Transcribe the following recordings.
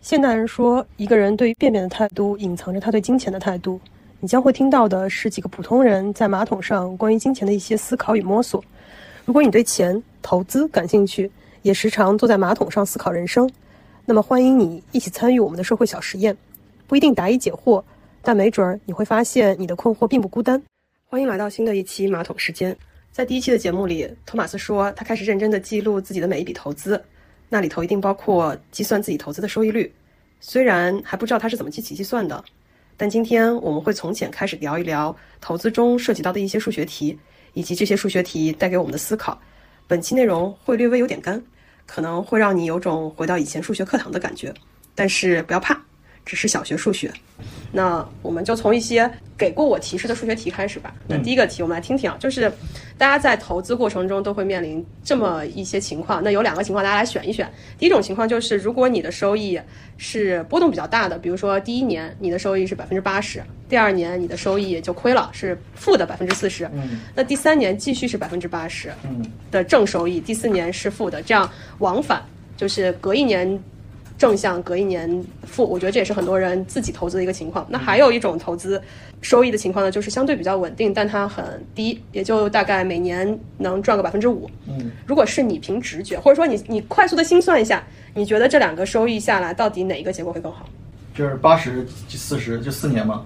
现代人说，一个人对于便便的态度，隐藏着他对金钱的态度。你将会听到的是几个普通人在马桶上关于金钱的一些思考与摸索。如果你对钱、投资感兴趣，也时常坐在马桶上思考人生，那么欢迎你一起参与我们的社会小实验。不一定答疑解惑，但没准儿你会发现你的困惑并不孤单。欢迎来到新的一期马桶时间。在第一期的节目里，托马斯说他开始认真地记录自己的每一笔投资。那里头一定包括计算自己投资的收益率，虽然还不知道它是怎么计起计算的，但今天我们会从浅开始聊一聊投资中涉及到的一些数学题，以及这些数学题带给我们的思考。本期内容会略微有点干，可能会让你有种回到以前数学课堂的感觉，但是不要怕。只是小学数学，那我们就从一些给过我提示的数学题开始吧。那第一个题，我们来听听啊，就是大家在投资过程中都会面临这么一些情况。那有两个情况，大家来选一选。第一种情况就是，如果你的收益是波动比较大的，比如说第一年你的收益是百分之八十，第二年你的收益就亏了，是负的百分之四十。嗯。那第三年继续是百分之八十的正收益，第四年是负的，这样往返就是隔一年。正向隔一年负，我觉得这也是很多人自己投资的一个情况。那还有一种投资收益的情况呢，就是相对比较稳定，但它很低，也就大概每年能赚个百分之五。嗯，如果是你凭直觉，或者说你你快速的心算一下，你觉得这两个收益下来，到底哪一个结果会更好？就是八十四十，就四年吗？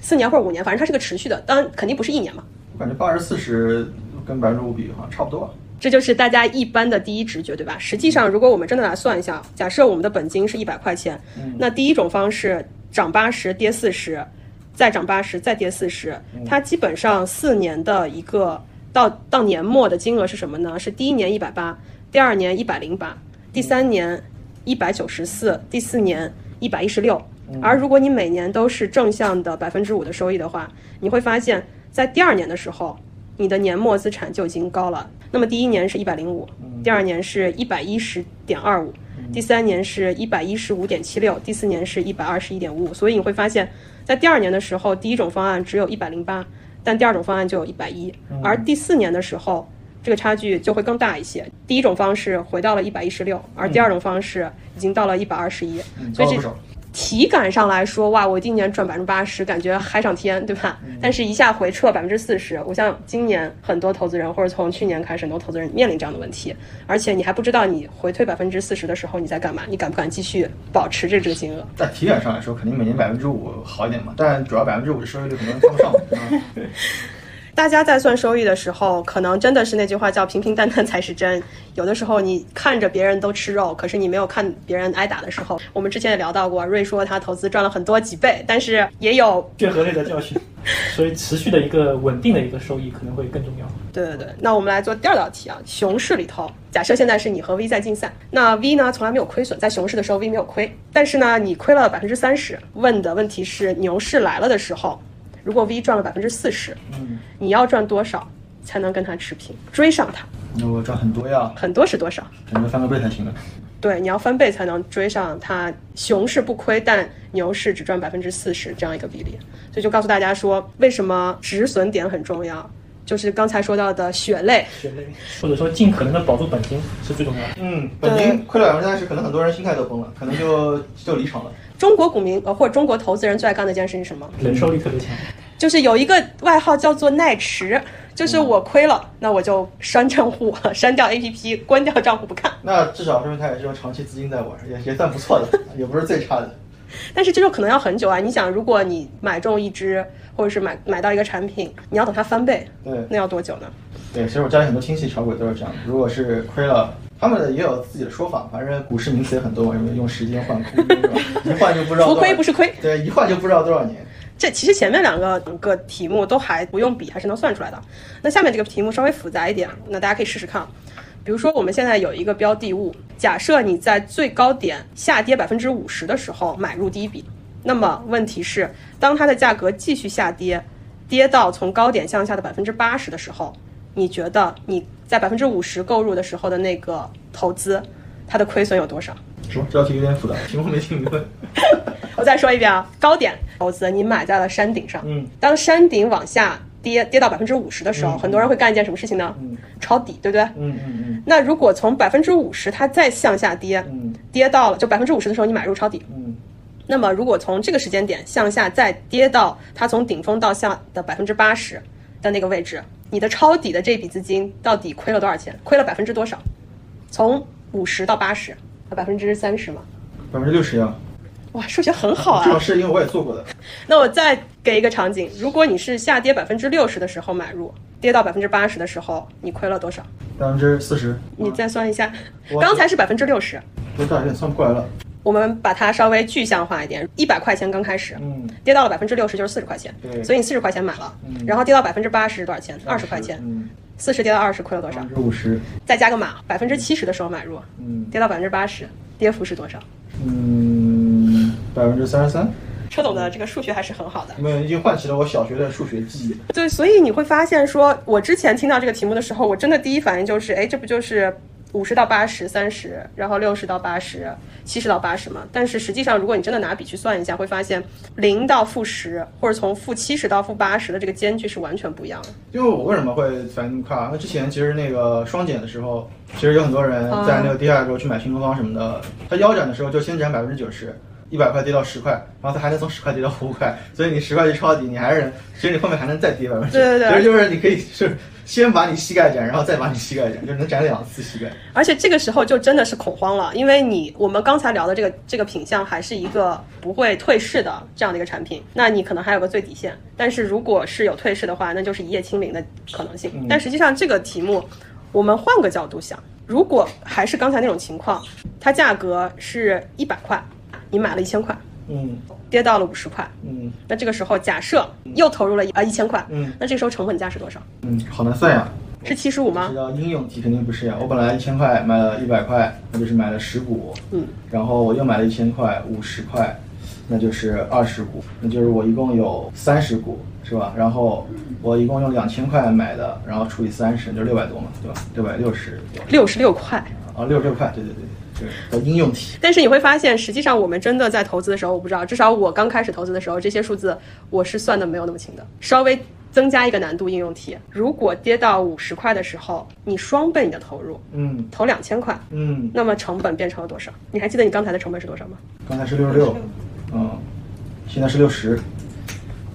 四年或者五年，反正它是个持续的，当然肯定不是一年嘛。我感觉八十四十跟百分之五比，好像差不多。这就是大家一般的第一直觉，对吧？实际上，如果我们真的来算一下，假设我们的本金是一百块钱，那第一种方式涨八十跌四十，再涨八十再跌四十，它基本上四年的一个到到年末的金额是什么呢？是第一年一百八，第二年一百零八，第三年一百九十四，第四年一百一十六。而如果你每年都是正向的百分之五的收益的话，你会发现在第二年的时候。你的年末资产就已经高了。那么第一年是一百零五，第二年是一百一十点二五，第三年是一百一十五点七六，第四年是一百二十一点五五。所以你会发现，在第二年的时候，第一种方案只有一百零八，但第二种方案就有一百一。而第四年的时候，这个差距就会更大一些。第一种方式回到了一百一十六，而第二种方式已经到了一百二十一。所以这。体感上来说，哇，我今年赚百分之八十，感觉海上天，对吧？但是，一下回撤百分之四十，我像今年很多投资人，或者从去年开始，很多投资人面临这样的问题。而且，你还不知道你回退百分之四十的时候你在干嘛，你敢不敢继续保持着这个金额？在体感上来说，肯定每年百分之五好一点嘛，但主要百分之五的收益率可能跟不上。大家在算收益的时候，可能真的是那句话叫“平平淡淡才是真”。有的时候你看着别人都吃肉，可是你没有看别人挨打的时候。我们之前也聊到过，瑞说他投资赚了很多几倍，但是也有血和泪的教训。所以持续的一个稳定的一个收益可能会更重要。对对对，那我们来做第二道题啊。熊市里头，假设现在是你和 V 在竞赛，那 V 呢从来没有亏损，在熊市的时候 V 没有亏，但是呢你亏了百分之三十。问的问题是牛市来了的时候。如果 V 赚了百分之四十，嗯，你要赚多少才能跟他持平，追上他？那我赚很多呀。很多是多少？可能翻个倍才行了。对，你要翻倍才能追上它。熊市不亏，但牛市只赚百分之四十这样一个比例。所以就告诉大家说，为什么止损点很重要，就是刚才说到的血泪。血泪，或者说尽可能的保住本金是最重要的。嗯，本金亏了百分之三十，可能很多人心态都崩了，可能就就离场了。中国股民呃，或者中国投资人最爱干的一件事是什么？忍受力特别强，就是有一个外号叫做耐持，就是我亏了，那我就删账户，删掉 APP，关掉账户不看。那至少说明他也是用长期资金在玩，也也算不错的，也不是最差的。但是这就可能要很久啊！你想，如果你买中一只，或者是买买到一个产品，你要等它翻倍，对，那要多久呢？对，其实我家里很多亲戚炒股都是这样的，如果是亏了。他们也有自己的说法，反正股市名词也很多嘛，用用时间换空，一换就不知道。浮亏不是亏，对，一换就不知道多少年。这其实前面两个个题目都还不用比，还是能算出来的。那下面这个题目稍微复杂一点，那大家可以试试看。比如说我们现在有一个标的物，假设你在最高点下跌百分之五十的时候买入第一笔，那么问题是，当它的价格继续下跌，跌到从高点向下的百分之八十的时候。你觉得你在百分之五十购入的时候的那个投资，它的亏损有多少？什么？这道题有点复杂，题目没听明白。我再说一遍啊，高点投资你买在了山顶上，嗯，当山顶往下跌，跌到百分之五十的时候，很多人会干一件什么事情呢？抄底，对不对？嗯嗯那如果从百分之五十它再向下跌，嗯跌到了就百分之五十的时候你买入抄底，嗯那么如果从这个时间点向下再跌到它从顶峰到下的百分之八十的那个位置，你的抄底的这笔资金到底亏了多少钱？亏了百分之多少？从五十到八十，啊，百分之三十嘛。嗯，百分之六十呀，哇，数学很好啊！这种事因为我也做过的。那我再给一个场景，如果你是下跌百分之六十的时候买入，跌到百分之八十的时候，你亏了多少？百分之四十，你再算一下，我刚才是百分之六十，我大有点算不过来了。我们把它稍微具象化一点，一百块钱刚开始，嗯，跌到了百分之六十就是四十块钱，对所以你四十块钱买了，嗯然后跌到百分之八十多少钱？二十块钱，嗯，四十跌到二十亏了多少五十，再加个码，百分之七十的时候买入，嗯跌到百分之八十，跌幅是多少？嗯，百分之三十三。车总的这个数学还是很好的。没有，已经唤起了我小学的数学记忆。对，所以你会发现说，我之前听到这个题目的时候，我真的第一反应就是，哎，这不就是五十到八十、三十，然后六十到八十、七十到八十嘛？但是实际上，如果你真的拿笔去算一下，会发现零到负十，或者从负七十到负八十的这个间距是完全不一样的。因为我为什么会反应那么快啊？那之前其实那个双减的时候，其实有很多人在那个跌下来的时候去买新东方什么的，他腰斩的时候就先斩百分之九十。一百块跌到十块，然后它还能从十块跌到五块，所以你十块去抄底，你还是其实你后面还能再跌百分之，对对对其实就是你可以是先把你膝盖斩，然后再把你膝盖斩，就是能斩两次膝盖。而且这个时候就真的是恐慌了，因为你我们刚才聊的这个这个品相还是一个不会退市的这样的一个产品，那你可能还有个最底线，但是如果是有退市的话，那就是一夜清零的可能性。但实际上这个题目，我们换个角度想，如果还是刚才那种情况，它价格是一百块，你买了一千块，嗯跌到了五十块，嗯那这个时候假设又投入了啊一千块，嗯那这个时候成本价是多少？嗯，好难算呀。是七十五吗知？道应用题肯定不是呀。我本来一千块买了一百块，那就是买了十股，嗯，然后我又买了一千块，五十块，那就是二十股，那就是我一共有三十股，是吧？然后我一共用两千块买的，然后除以三十，就六百多嘛，对吧？六百六十，六十六块。啊，六十六块，对对对对，应用题。但是你会发现，实际上我们真的在投资的时候，我不知道，至少我刚开始投资的时候，这些数字我是算的没有那么清的。稍微增加一个难度应用题，如果跌到五十块的时候，你双倍你的投入，嗯投两千块，嗯，那么成本变成了多少？你还记得你刚才的成本是多少吗？刚才是六十六，嗯，现在是六十，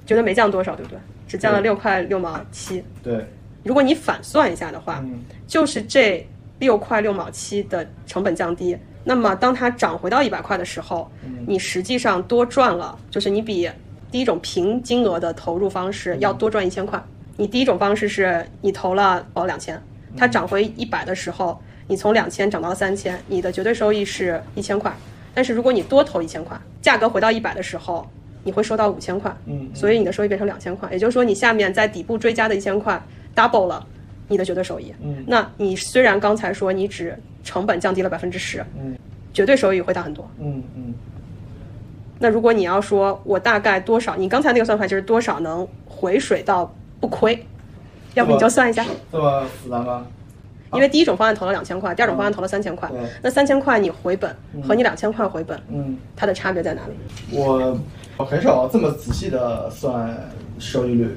觉得没降多少，对不对？只降了六块六毛七。对，如果你反算一下的话，就是这六块六毛七的成本降低，那么当它涨回到一百块的时候，你实际上多赚了，就是你比第一种平金额的投入方式要多赚一千块。你第一种方式是你投了哦两千，它涨回一百的时候，你从两千涨到了三千，你的绝对收益是一千块。但是如果你多投一千块，价格回到一百的时候，你会收到五千块，嗯所以你的收益变成两千块，也就是说你下面在底部追加的一千块 double 了你的绝对收益。嗯那你虽然刚才说你只成本降低了百分之十，嗯绝对收益会大很多。嗯嗯，那如果你要说我大概多少，你刚才那个算法就是多少能回水到不亏，要不你就算一下，这么复杂吗？因为第一种方案投了两千块，第二种方案投了三千块对，那三千块你回本和你两千块回本，嗯。它的差别在哪里？我我很少这么仔细的算收益率，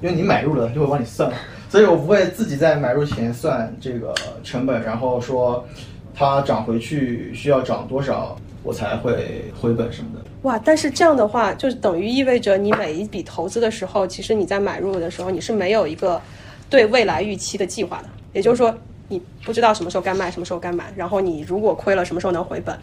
因为你买入了就会帮你算，所以我不会自己在买入前算这个成本，然后说它涨回去需要涨多少我才会回本什么的。哇，但是这样的话，就是等于意味着你每一笔投资的时候，其实你在买入的时候，你是没有一个对未来预期的计划的。也就是说，你不知道什么时候该卖，什么时候该买，然后你如果亏了，什么时候能回本。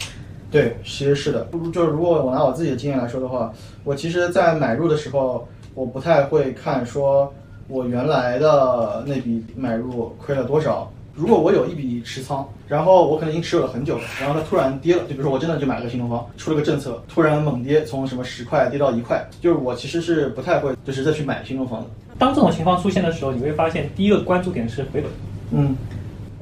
对，其实是的。就是如果我拿我自己的经验来说的话，我其实，在买入的时候，我不太会看说我原来的那笔买入亏了多少。如果我有一笔持仓，然后我可能已经持有了很久了，然后它突然跌了，就比如说我真的就买了个新东方，出了个政策，突然猛跌，从什么十块跌到一块，就是我其实是不太会就是再去买新东方的。当这种情况出现的时候，你会发现第一个关注点是回本。嗯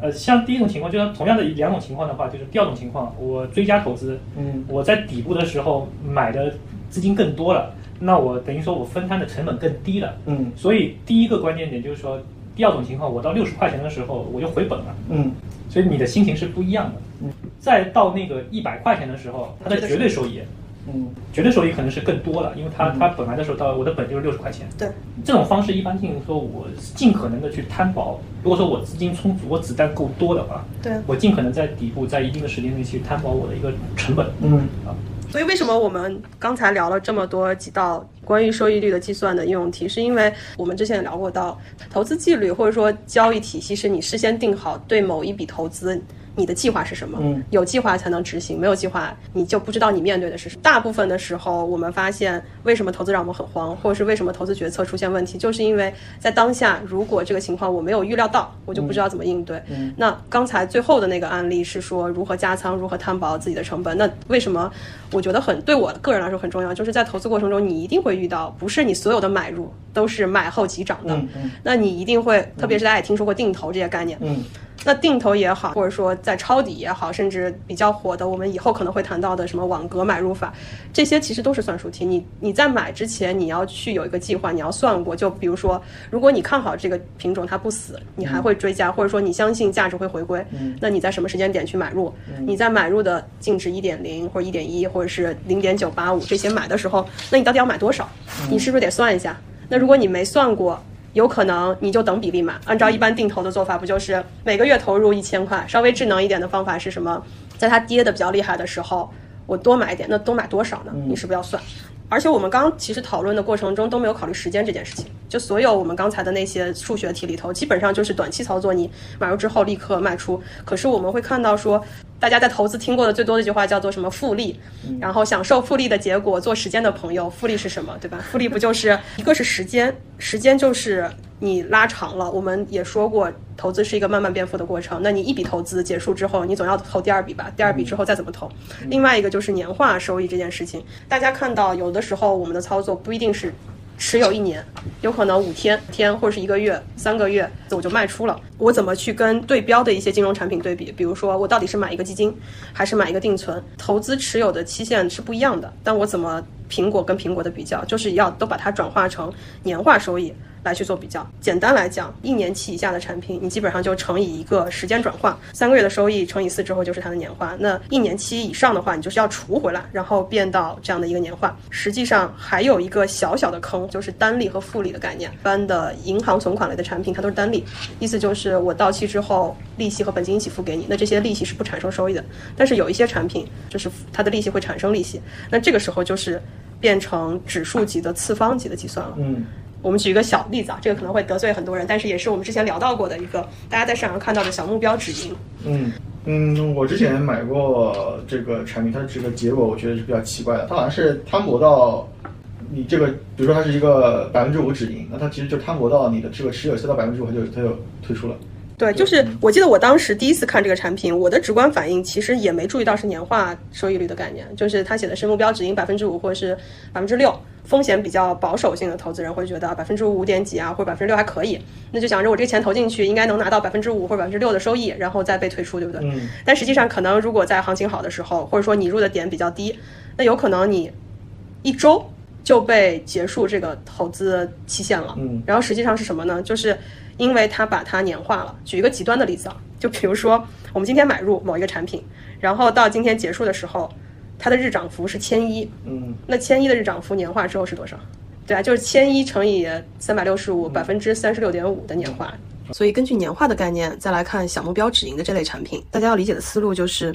呃，像第一种情况，就是同样的两种情况的话，就是第二种情况，我追加投资，嗯我在底部的时候买的资金更多了，那我等于说我分摊的成本更低了。嗯所以第一个关键点就是说，第二种情况，我到六十块钱的时候我就回本了，嗯所以你的心情是不一样的。嗯再到那个一百块钱的时候，它的绝对收益嗯绝对收益可能是更多了，因为它嗯它本来的时候到我的本就是六十块钱。对，这种方式一般性说，我尽可能的去摊薄。如果说我资金充足，我子弹够多的话，对。我尽可能在底部在一定的时间内去摊薄我的一个成本。嗯啊，所以为什么我们刚才聊了这么多几道关于收益率的计算的应用题，是因为我们之前也聊过到投资纪律或者说交易体系，是你事先定好对某一笔投资。你的计划是什么？嗯，有计划才能执行，没有计划你就不知道你面对的是什么。大部分的时候，我们发现为什么投资让我们很慌，或者是为什么投资决策出现问题，就是因为在当下，如果这个情况我没有预料到，我就不知道怎么应对。嗯那刚才最后的那个案例是说如何加仓，如何摊薄自己的成本。那为什么我觉得很对我个人来说很重要？就是在投资过程中，你一定会遇到，不是你所有的买入都是买后即涨的，嗯嗯那你一定会，特别是大家也听说过定投这些概念，嗯那定投也好，或者说在抄底也好，甚至比较火的，我们以后可能会谈到的什么网格买入法，这些其实都是算术题。你你在买之前，你要去有一个计划，你要算过。就比如说，如果你看好这个品种它不死，你还会追加，或者说你相信价值会回归，那你在什么时间点去买入？你在买入的净值一点零或者一点一或者是零点九八五这些买的时候，那你到底要买多少？你是不是得算一下？那如果你没算过，有可能你就等比例买。按照一般定投的做法，不就是每个月投入一千块？稍微智能一点的方法是什么？在它跌的比较厉害的时候，我多买一点。那多买多少呢？你是不是要算？而且我们刚刚其实讨论的过程中都没有考虑时间这件事情。就所有我们刚才的那些数学题里头，基本上就是短期操作，你买入之后立刻卖出。可是我们会看到说，大家在投资听过的最多的一句话叫做什么复利，然后享受复利的结果，做时间的朋友。复利是什么，对吧？复利不就是一个是时间，时间就是你拉长了。我们也说过，投资是一个慢慢变富的过程。那你一笔投资结束之后，你总要投第二笔吧？第二笔之后再怎么投？另外一个就是年化收益这件事情，大家看到有的时候我们的操作不一定是。持有一年，有可能五天天或者是一个月、三个月我就卖出了。我怎么去跟对标的一些金融产品对比？比如说，我到底是买一个基金，还是买一个定存？投资持有的期限是不一样的，但我怎么苹果跟苹果的比较，就是要都把它转化成年化收益。来去做比较。简单来讲，一年期以下的产品，你基本上就乘以一个时间转换，三个月的收益乘以四之后就是它的年化。那一年期以上的话，你就是要除回来，然后变到这样的一个年化。实际上还有一个小小的坑，就是单利和复利的概念。一般的银行存款类的产品，它都是单利，意思就是我到期之后，利息和本金一起付给你，那这些利息是不产生收益的。但是有一些产品，就是它的利息会产生利息，那这个时候就是变成指数级的次方级的计算了。嗯我们举一个小例子啊，这个可能会得罪很多人，但是也是我们之前聊到过的一个大家在市场上看到的小目标止盈。嗯嗯，我之前买过这个产品，它的这个结果我觉得是比较奇怪的，它好像是摊薄到你这个，比如说它是一个百分之五止盈，那它其实就摊薄到你的这个持有下到百分之五，它就它就退出了。对，就是我记得我当时第一次看这个产品，我的直观反应其实也没注意到是年化收益率的概念，就是它写的是目标止盈百分之五或者是百分之六，风险比较保守性的投资人会觉得百分之五点几啊或者百分之六还可以，那就想着我这个钱投进去应该能拿到百分之五或者百分之六的收益，然后再被退出，对不对？嗯但实际上可能如果在行情好的时候，或者说你入的点比较低，那有可能你一周就被结束这个投资期限了。嗯然后实际上是什么呢？就是因为它把它年化了。举一个极端的例子啊，就比如说我们今天买入某一个产品，然后到今天结束的时候，它的日涨幅是千一，嗯那千一的日涨幅年化之后是多少？对啊，就是千一乘以三百六十五，百分之三十六点五的年化。所以根据年化的概念，再来看小目标止盈的这类产品，大家要理解的思路就是，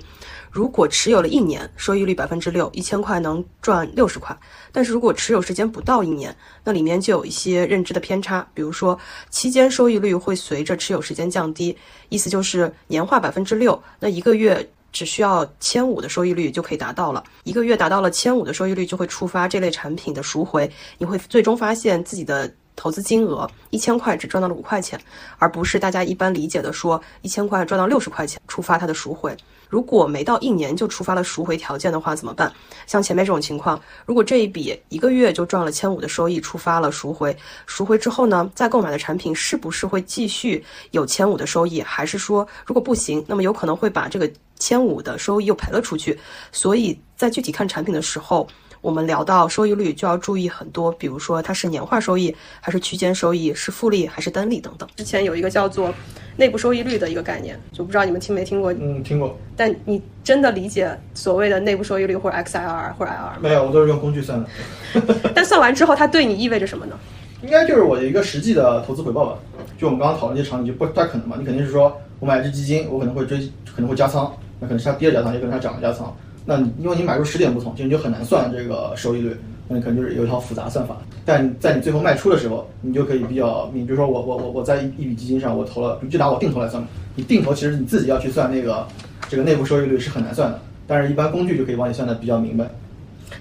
如果持有了一年，收益率百分之六，一千块能赚六十块。但是如果持有时间不到一年，那里面就有一些认知的偏差，比如说期间收益率会随着持有时间降低，意思就是年化百分之六，那一个月。只需要千五的收益率就可以达到了，一个月达到了千五的收益率，就会触发这类产品的赎回，你会最终发现自己的投资金额一千块只赚到了五块钱，而不是大家一般理解的说一千块赚到六十块钱，触发它的赎回。如果没到一年就触发了赎回条件的话，怎么办？像前面这种情况，如果这一笔一个月就赚了千五的收益，触发了赎回，赎回之后呢，再购买的产品是不是会继续有千五的收益？还是说如果不行，那么有可能会把这个千五的收益又赔了出去？所以在具体看产品的时候。我们聊到收益率，就要注意很多，比如说它是年化收益，还是区间收益，是复利还是单利等等。之前有一个叫做内部收益率的一个概念，就不知道你们听没听过？嗯，听过。但你真的理解所谓的内部收益率或者 XIR 或者 IR 吗？没有，我都是用工具算的。但算完之后，它对你意味着什么呢？应该就是我的一个实际的投资回报吧。就我们刚刚讨论这些场景，就不太可能嘛。你肯定是说我买一只基金，我可能会追，可能会加仓，那可能是它跌了加仓，也可能它涨了加仓。那因为你买入时点不同，其实你就很难算这个收益率。那你可能就是有一套复杂算法。但在你最后卖出的时候，你就可以比较，你比如说我我我我在一笔基金上我投了，就拿我定投来算嘛。你定投其实你自己要去算那个这个内部收益率是很难算的，但是一般工具就可以帮你算的比较明白。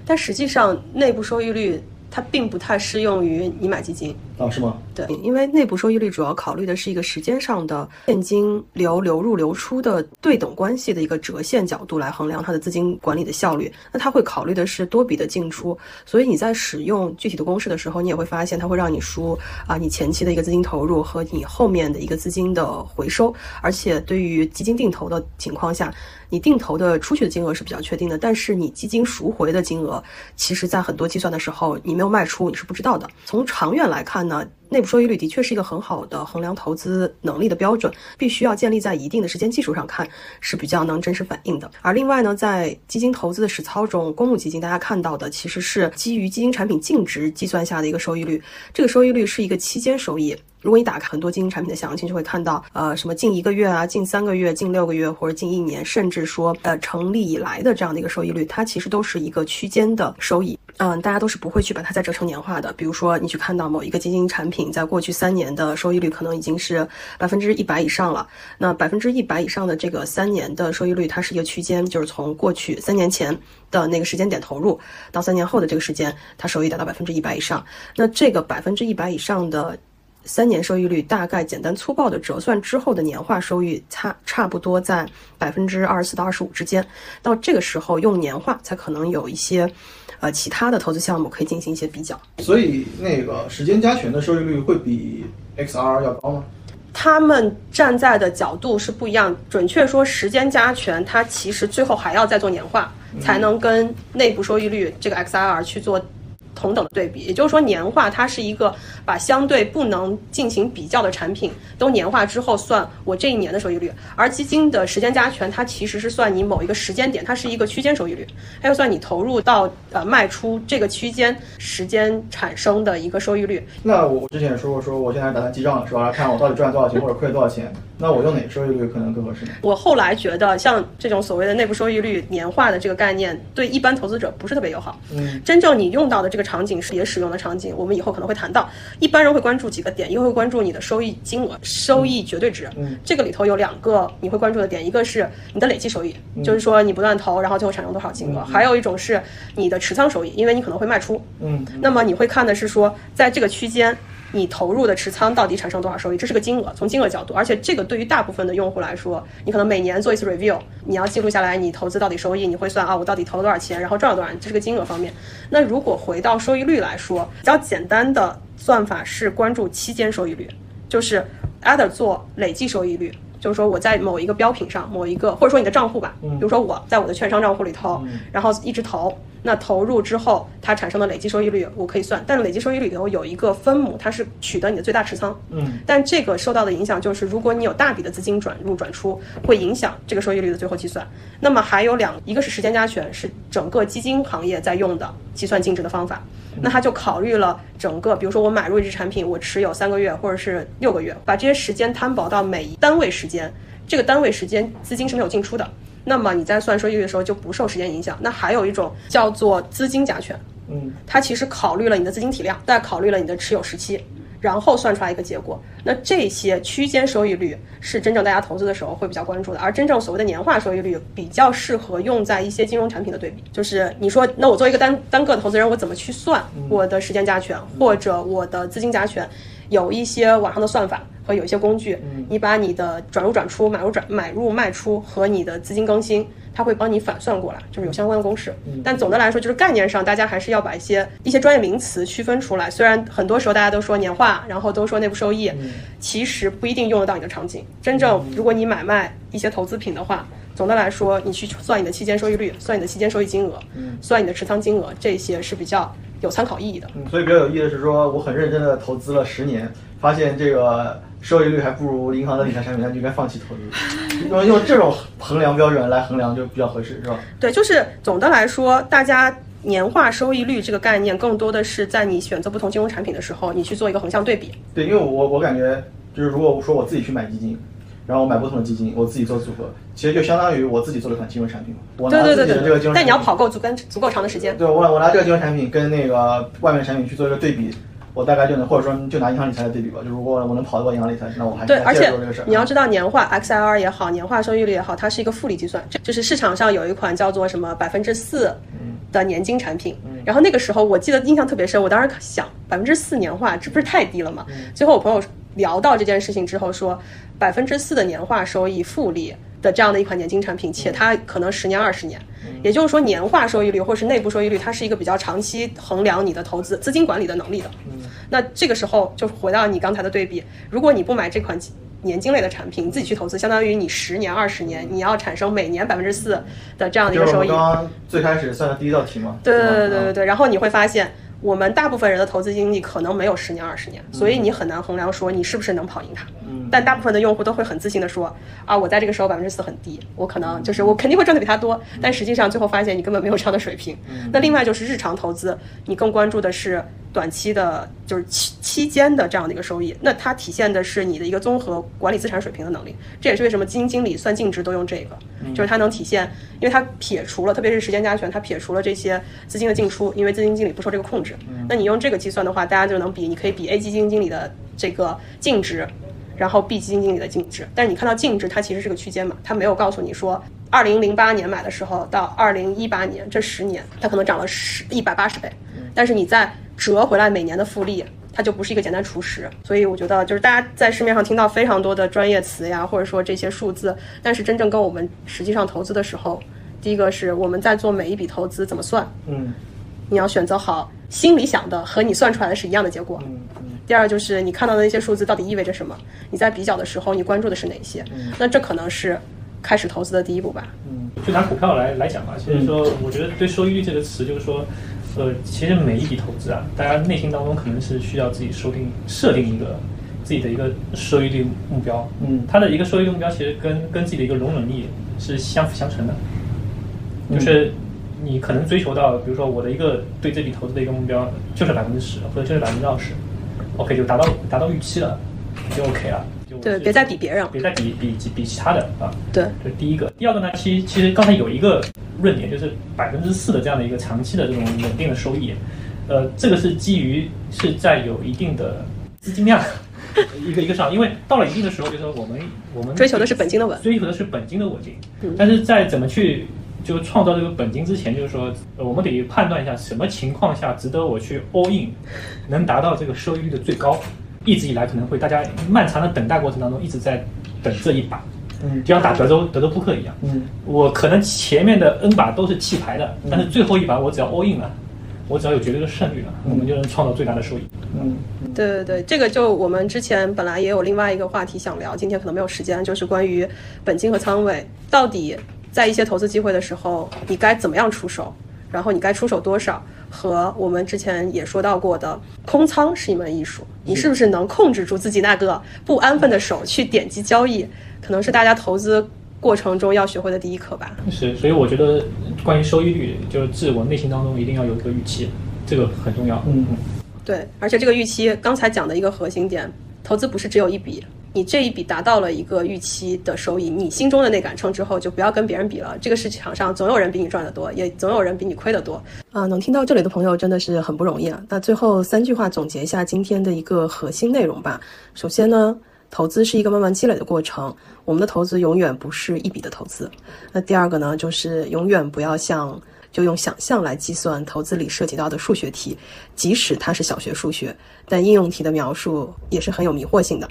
但实际上内部收益率。它并不太适用于你买基金啊？是吗？对，因为内部收益率主要考虑的是一个时间上的现金流流入流出的对等关系的一个折现角度来衡量它的资金管理的效率。那它会考虑的是多笔的进出，所以你在使用具体的公式的时候，你也会发现它会让你输啊，你前期的一个资金投入和你后面的一个资金的回收。而且对于基金定投的情况下。你定投的出去的金额是比较确定的，但是你基金赎回的金额，其实在很多计算的时候，你没有卖出，你是不知道的。从长远来看那？内部收益率的确是一个很好的衡量投资能力的标准，必须要建立在一定的时间基础上看是比较能真实反映的。而另外呢，在基金投资的实操中，公募基金大家看到的其实是基于基金产品净值计算下的一个收益率，这个收益率是一个期间收益。如果你打开很多基金产品的详情，就会看到，呃，什么近一个月啊，近三个月，近六个月，或者近一年，甚至说，呃，成立以来的这样的一个收益率，它其实都是一个区间的收益。嗯，大家都是不会去把它再折成年化的。比如说，你去看到某一个基金产品在过去三年的收益率可能已经是百分之一百以上了，那百分之一百以上的这个三年的收益率，它是一个区间，就是从过去三年前的那个时间点投入到三年后的这个时间，它收益达到百分之一百以上。那这个百分之一百以上的。三年收益率大概简单粗暴的折算之后的年化收益差差不多在百分之二十四到二十五之间，到这个时候用年化才可能有一些，呃其他的投资项目可以进行一些比较。所以那个时间加权的收益率会比 XR 要高吗？他们站在的角度是不一样。准确说，时间加权它其实最后还要再做年化，才能跟内部收益率这个 XR 去做。同等的对比，也就是说，年化它是一个把相对不能进行比较的产品都年化之后算我这一年的收益率，而基金的时间加权它其实是算你某一个时间点，它是一个区间收益率，还要算你投入到呃卖出这个区间时间产生的一个收益率。那我之前也说过，说我现在打算记账了，是吧？看我到底赚了多少钱或者亏了多少钱。那我用哪个收益率可能更合适呢？我后来觉得，像这种所谓的内部收益率年化的这个概念，对一般投资者不是特别友好。嗯，真正你用到的这个场景是也使用的场景，我们以后可能会谈到。一般人会关注几个点，一个会关注你的收益金额、收益绝对值。嗯，这个里头有两个你会关注的点，一个是你的累计收益，就是说你不断投，然后最后产生多少金额；还有一种是你的持仓收益，因为你可能会卖出。嗯，那么你会看的是说，在这个区间。你投入的持仓到底产生多少收益？这是个金额，从金额角度，而且这个对于大部分的用户来说，你可能每年做一次 review，你要记录下来你投资到底收益，你会算啊，我到底投了多少钱，然后赚了多少，这是个金额方面。那如果回到收益率来说，比较简单的算法是关注期间收益率，就是 either 做累计收益率。就是说我在某一个标品上，某一个或者说你的账户吧，比如说我在我的券商账户里头，然后一直投，那投入之后它产生的累计收益率我可以算，但是累计收益率里头有一个分母，它是取得你的最大持仓，嗯，但这个受到的影响就是如果你有大笔的资金转入转出，会影响这个收益率的最后计算。那么还有两，一个是时间加权，是整个基金行业在用的计算净值的方法。那他就考虑了整个，比如说我买入一只产品，我持有三个月或者是六个月，把这些时间摊薄到每一单位时间，这个单位时间资金是没有进出的，那么你在算收益率的时候就不受时间影响。那还有一种叫做资金加权，嗯，它其实考虑了你的资金体量，再考虑了你的持有时期。然后算出来一个结果，那这些区间收益率是真正大家投资的时候会比较关注的，而真正所谓的年化收益率比较适合用在一些金融产品的对比。就是你说，那我作为一个单单个的投资人，我怎么去算我的时间加权或者我的资金加权？有一些网上的算法和有一些工具，你把你的转入转出、买入转买入卖出和你的资金更新。它会帮你反算过来，就是有相关的公式。但总的来说，就是概念上，大家还是要把一些一些专业名词区分出来。虽然很多时候大家都说年化，然后都说内部收益，其实不一定用得到你的场景。真正如果你买卖一些投资品的话，总的来说，你去算你的期间收益率，算你的期间收益金额，嗯算你的持仓金额，这些是比较有参考意义的。嗯，所以比较有意义的是说，我很认真的投资了十年，发现这个收益率还不如银行的理财产品，那就应该放弃投资。用用这种衡量标准来衡量就比较合适，是吧？对，就是总的来说，大家年化收益率这个概念，更多的是在你选择不同金融产品的时候，你去做一个横向对比。对，因为我我感觉就是如果说我自己去买基金，然后我买不同的基金，我自己做组合，其实就相当于我自己做了一款金融产品嘛。我拿对对对自己的这个金融产品，对但你要跑够足跟足够长的时间。对我我拿这个金融产品跟那个外面产品去做一个对比，我大概就能，或者说就拿银行理财来对比吧。就如果我能跑得过银行理财，那我还对，还而且。你要知道，年化 XIR 也好，年化收益率也好，它是一个复利计算，这就是市场上有一款叫做什么百分之四的年金产品。然后那个时候我记得印象特别深，我当时想百分之四年化，这不是太低了吗？最后我朋友聊到这件事情之后说，百分之四的年化收益复利的这样的一款年金产品，且它可能十年二十年，也就是说年化收益率或是内部收益率，它是一个比较长期衡量你的投资资金管理的能力的。那这个时候就回到你刚才的对比，如果你不买这款年金类的产品，你自己去投资，相当于你十年、二十年，你要产生每年百分之四的这样的一个收益。刚刚最开始算的第一道题嘛。对对对对对对，然后你会发现，我们大部分人的投资经历可能没有十年、二十年，所以你很难衡量说你是不是能跑赢它。嗯但大部分的用户都会很自信的说，啊，我在这个时候百分之四很低，我可能就是我肯定会赚的比他多，但实际上最后发现你根本没有这样的水平。那另外就是日常投资，你更关注的是短期的，就是期期间的这样的一个收益，那它体现的是你的一个综合管理资产水平的能力。这也是为什么基金经理算净值都用这个，就是它能体现，因为它撇除了，特别是时间加权，它撇除了这些资金的进出，因为基金经理不受这个控制。那你用这个计算的话，大家就能比，你可以比 A 基金经理的这个净值。然后 B 基金经理的净值，但是你看到净值，它其实是个区间嘛，它没有告诉你说，二零零八年买的时候到二零一八年这十年，它可能涨了十一百八十倍，但是你再折回来每年的复利，它就不是一个简单除十。所以我觉得就是大家在市面上听到非常多的专业词呀，或者说这些数字，但是真正跟我们实际上投资的时候，第一个是我们在做每一笔投资怎么算，嗯你要选择好心里想的和你算出来的是一样的结果。嗯嗯第二就是你看到的那些数字到底意味着什么？你在比较的时候，你关注的是哪些？那这可能是开始投资的第一步吧。嗯就拿股票来来讲吧，其实说，我觉得对收益率这个词，就是说，呃，其实每一笔投资啊，大家内心当中可能是需要自己设定设定一个自己的一个收益率目标。嗯它的一个收益率目标其实跟跟自己的一个容忍力是相辅相成的，就是你可能追求到，比如说我的一个对这笔投资的一个目标就是百分之十或者就是百分之二十，OK 就达到达到预期了，就 OK 了。就对，别再比别人了。别再比比比比其他的啊。对，这是第一个。第二个呢，其实其实刚才有一个论点，就是百分之四的这样的一个长期的这种稳定的收益，呃，这个是基于是在有一定的资金量一个一个上，因为到了一定的时候，就是说我们我们追求的是本金的稳。追求的是本金的稳定嗯，但是在怎么去就创造这个本金之前，就是说呃我们得判断一下什么情况下值得我去 all in，能达到这个收益率的最高。一直以来可能会大家漫长的等待过程当中一直在等这一把，嗯就像打德州德州扑克一样。嗯我可能前面的 N 把都是弃牌的，但是最后一把我只要 all in 了，我只要有绝对的胜率了，我们就能创造最大的收益。嗯对对对，这个就我们之前本来也有另外一个话题想聊，今天可能没有时间，就是关于本金和仓位到底在一些投资机会的时候，你该怎么样出手，然后你该出手多少，和我们之前也说到过的空仓是一门艺术，你是不是能控制住自己那个不安分的手去点击交易，可能是大家投资过程中要学会的第一课吧。是，所以我觉得关于收益率，就是自我内心当中一定要有一个预期，这个很重要。嗯对，而且这个预期，刚才讲的一个核心点，投资不是只有一笔，你这一笔达到了一个预期的收益，你心中的那杆秤之后，就不要跟别人比了。这个市场上总有人比你赚得多，也总有人比你亏得多。啊，能听到这里的朋友真的是很不容易啊。那最后三句话总结一下今天的一个核心内容吧。首先呢，投资是一个慢慢积累的过程，我们的投资永远不是一笔的投资。那第二个呢，就是永远不要像。就用想象来计算投资里涉及到的数学题，即使它是小学数学，但应用题的描述也是很有迷惑性的。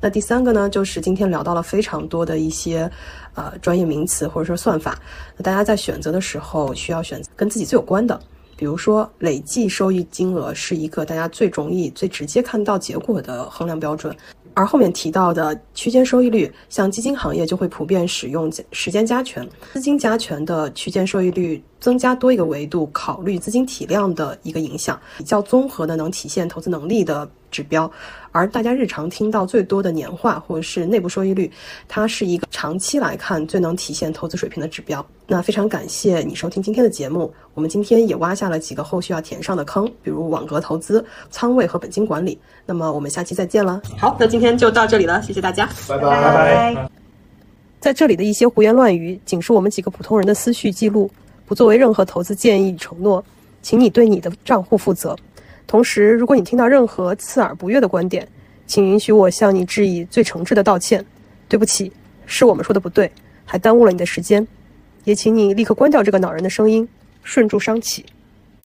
那第三个呢，就是今天聊到了非常多的一些呃专业名词或者说算法，那大家在选择的时候需要选择跟自己最有关的，比如说累计收益金额是一个大家最容易、最直接看到结果的衡量标准。而后面提到的区间收益率，像基金行业就会普遍使用时间加权、资金加权的区间收益率增加多一个维度，考虑资金体量的一个影响，比较综合的能体现投资能力的指标。而大家日常听到最多的年化或者是内部收益率，它是一个长期来看最能体现投资水平的指标。那非常感谢你收听今天的节目，我们今天也挖下了几个后续要填上的坑，比如网格投资、仓位和本金管理。那么我们下期再见了。好，那今天就到这里了，谢谢大家，拜拜拜。在这里的一些胡言乱语，仅是我们几个普通人的思绪记录，不作为任何投资建议与承诺，请你对你的账户负责。同时，如果你听到任何刺耳不悦的观点，请允许我向你致以最诚挚的道歉。对不起，是我们说的不对，还耽误了你的时间。也请你立刻关掉这个恼人的声音，顺住商起。